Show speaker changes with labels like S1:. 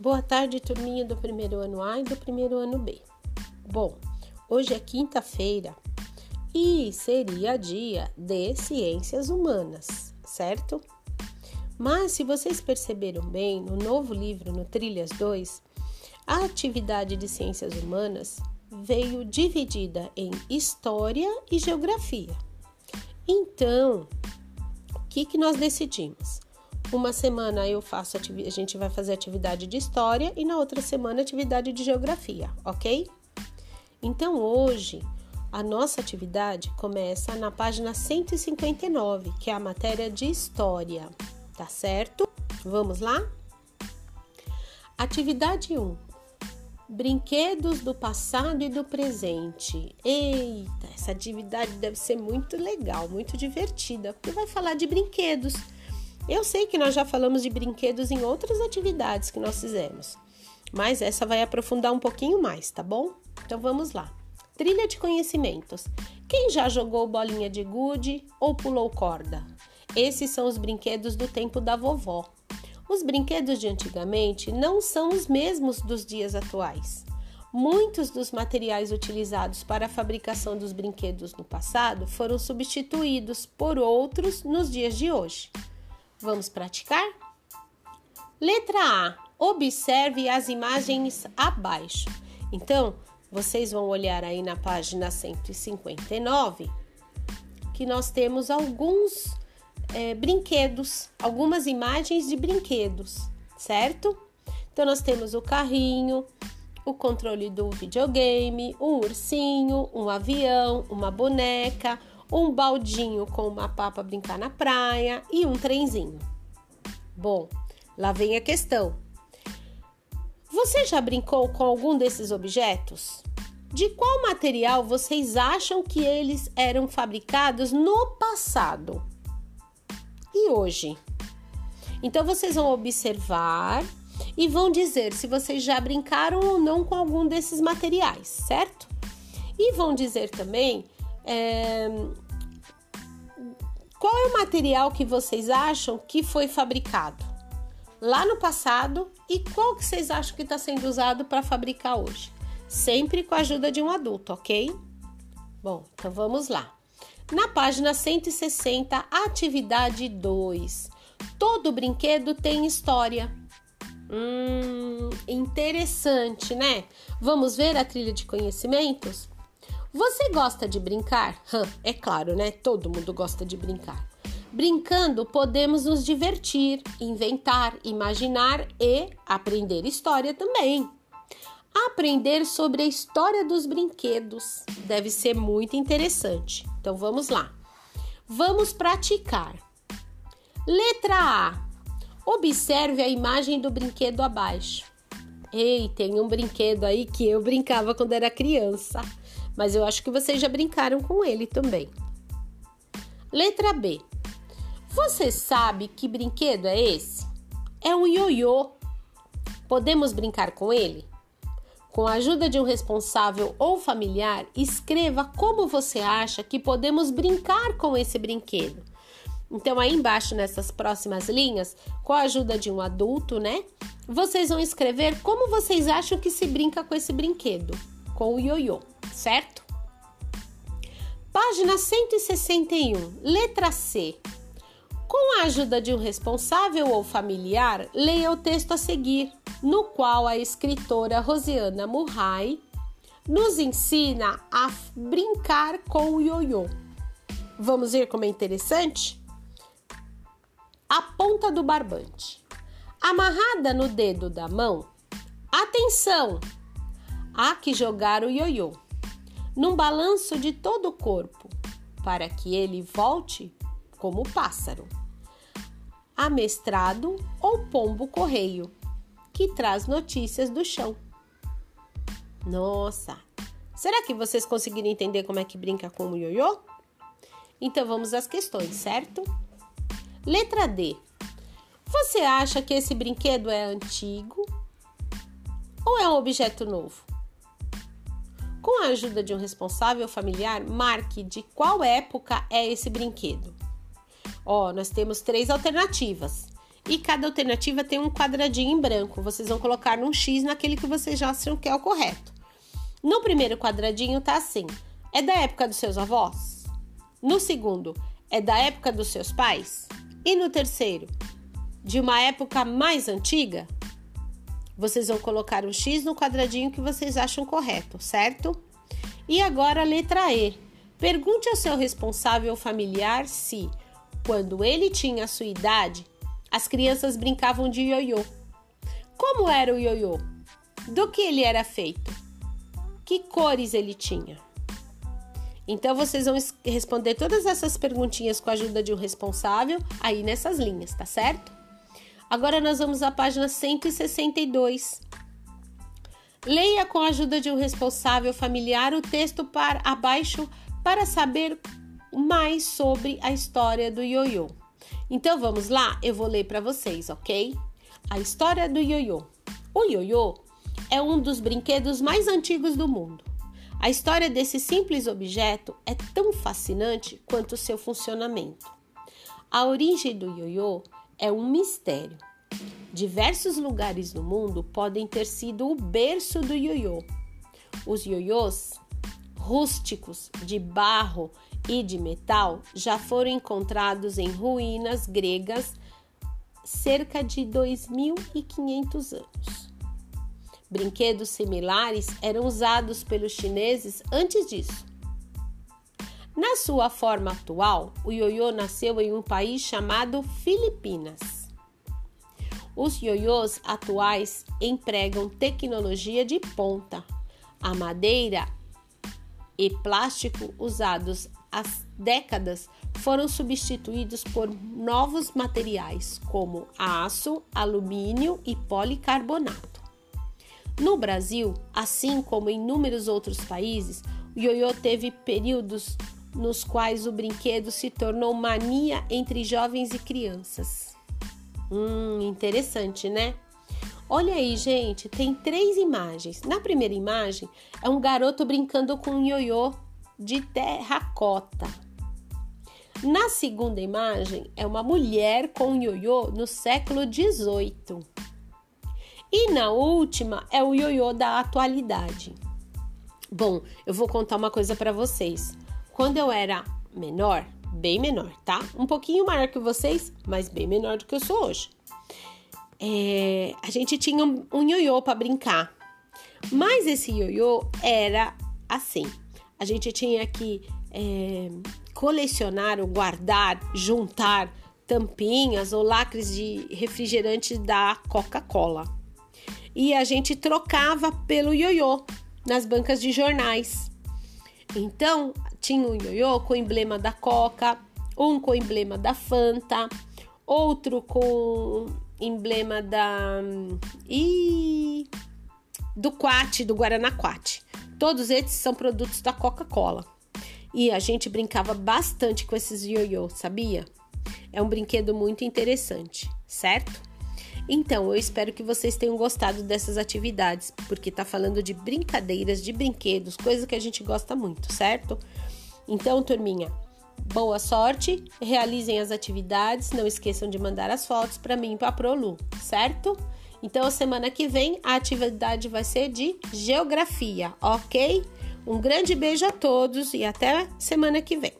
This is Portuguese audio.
S1: Boa tarde, turminha do primeiro ano A e do primeiro ano B. Bom, hoje é quinta-feira e seria dia de ciências humanas, certo? Mas se vocês perceberam bem, no novo livro, no Trilhas 2, a atividade de ciências humanas veio dividida em história e geografia. Então, o que, que nós decidimos? Uma semana eu faço a gente vai fazer atividade de história e na outra semana atividade de geografia, ok? Então hoje a nossa atividade começa na página 159, que é a matéria de história, tá certo? Vamos lá? Atividade 1. Brinquedos do passado e do presente. Eita, essa atividade deve ser muito legal, muito divertida, porque vai falar de brinquedos. Eu sei que nós já falamos de brinquedos em outras atividades que nós fizemos, mas essa vai aprofundar um pouquinho mais, tá bom? Então vamos lá. Trilha de conhecimentos. Quem já jogou bolinha de gude ou pulou corda? Esses são os brinquedos do tempo da vovó. Os brinquedos de antigamente não são os mesmos dos dias atuais. Muitos dos materiais utilizados para a fabricação dos brinquedos no passado foram substituídos por outros nos dias de hoje. Vamos praticar? Letra A. Observe as imagens abaixo. Então, vocês vão olhar aí na página 159 que nós temos alguns é, brinquedos, algumas imagens de brinquedos, certo? Então, nós temos o carrinho, o controle do videogame, um ursinho, um avião, uma boneca, um baldinho com uma pá para brincar na praia e um trenzinho. Bom, lá vem a questão. Você já brincou com algum desses objetos? De qual material vocês acham que eles eram fabricados no passado e hoje? Então vocês vão observar e vão dizer se vocês já brincaram ou não com algum desses materiais, certo? E vão dizer também é, qual é o material que vocês acham que foi fabricado lá no passado e qual que vocês acham que está sendo usado para fabricar hoje? Sempre com a ajuda de um adulto, ok? Bom, então vamos lá. Na página 160, atividade 2. Todo brinquedo tem história. Hum, interessante, né? Vamos ver a trilha de conhecimentos? Você gosta de brincar? É claro, né? Todo mundo gosta de brincar. Brincando, podemos nos divertir, inventar, imaginar e aprender história também. Aprender sobre a história dos brinquedos deve ser muito interessante. Então vamos lá. Vamos praticar. Letra A. Observe a imagem do brinquedo abaixo. Ei, tem um brinquedo aí que eu brincava quando era criança mas eu acho que vocês já brincaram com ele também. Letra B. Você sabe que brinquedo é esse? É um ioiô. Podemos brincar com ele? Com a ajuda de um responsável ou familiar, escreva como você acha que podemos brincar com esse brinquedo. Então, aí embaixo, nessas próximas linhas, com a ajuda de um adulto, né? Vocês vão escrever como vocês acham que se brinca com esse brinquedo, com o ioiô certo? Página 161, letra C. Com a ajuda de um responsável ou familiar, leia o texto a seguir, no qual a escritora Rosiana Murray nos ensina a brincar com o ioiô. Vamos ver como é interessante? A ponta do barbante. Amarrada no dedo da mão. Atenção! Há que jogar o ioiô num balanço de todo o corpo, para que ele volte como pássaro. Amestrado ou pombo correio, que traz notícias do chão. Nossa! Será que vocês conseguiram entender como é que brinca com o ioiô? Então vamos às questões, certo? Letra D. Você acha que esse brinquedo é antigo ou é um objeto novo? Com a ajuda de um responsável familiar, marque de qual época é esse brinquedo. Ó, nós temos três alternativas. e cada alternativa tem um quadradinho em branco. Vocês vão colocar num X naquele que vocês já acham que é o correto. No primeiro quadradinho tá assim: é da época dos seus avós? No segundo, é da época dos seus pais? E no terceiro, de uma época mais antiga? Vocês vão colocar um X no quadradinho que vocês acham correto, certo? E agora a letra E. Pergunte ao seu responsável familiar se, quando ele tinha a sua idade, as crianças brincavam de ioiô. Como era o ioiô? Do que ele era feito? Que cores ele tinha? Então vocês vão responder todas essas perguntinhas com a ajuda de um responsável aí nessas linhas, tá certo? Agora nós vamos à página 162. Leia com a ajuda de um responsável familiar o texto para abaixo para saber mais sobre a história do ioiô. Então vamos lá, eu vou ler para vocês, ok? A história do ioiô. O ioiô é um dos brinquedos mais antigos do mundo. A história desse simples objeto é tão fascinante quanto o seu funcionamento. A origem do ioiô é um mistério. Diversos lugares no mundo podem ter sido o berço do ioiô. Os ioiôs rústicos de barro e de metal já foram encontrados em ruínas gregas cerca de 2500 anos. Brinquedos similares eram usados pelos chineses antes disso. Na sua forma atual, o ioiô nasceu em um país chamado Filipinas. Os ioiôs atuais empregam tecnologia de ponta. A madeira e plástico usados há décadas foram substituídos por novos materiais como aço, alumínio e policarbonato. No Brasil, assim como em inúmeros outros países, o ioiô teve períodos nos quais o brinquedo se tornou mania entre jovens e crianças. Hum, interessante, né? Olha aí, gente, tem três imagens. Na primeira imagem é um garoto brincando com um ioiô de terracota. Na segunda imagem é uma mulher com um ioiô no século XVIII. E na última é o ioiô da atualidade. Bom, eu vou contar uma coisa para vocês. Quando eu era menor, bem menor, tá? Um pouquinho maior que vocês, mas bem menor do que eu sou hoje. É, a gente tinha um, um ioiô para brincar, mas esse ioiô era assim: a gente tinha que é, colecionar ou guardar, juntar tampinhas ou lacres de refrigerante da Coca-Cola e a gente trocava pelo ioiô nas bancas de jornais. Então, tinha um ioiô com o emblema da Coca, um com o emblema da Fanta, outro com emblema da e do Quat, do Guaraná Quat. Todos esses são produtos da Coca-Cola. E a gente brincava bastante com esses ioiô, sabia? É um brinquedo muito interessante, certo? Então, eu espero que vocês tenham gostado dessas atividades, porque tá falando de brincadeiras, de brinquedos, coisa que a gente gosta muito, certo? Então, turminha, boa sorte, realizem as atividades, não esqueçam de mandar as fotos para mim e para a Prolu, certo? Então, semana que vem a atividade vai ser de geografia, ok? Um grande beijo a todos e até semana que vem.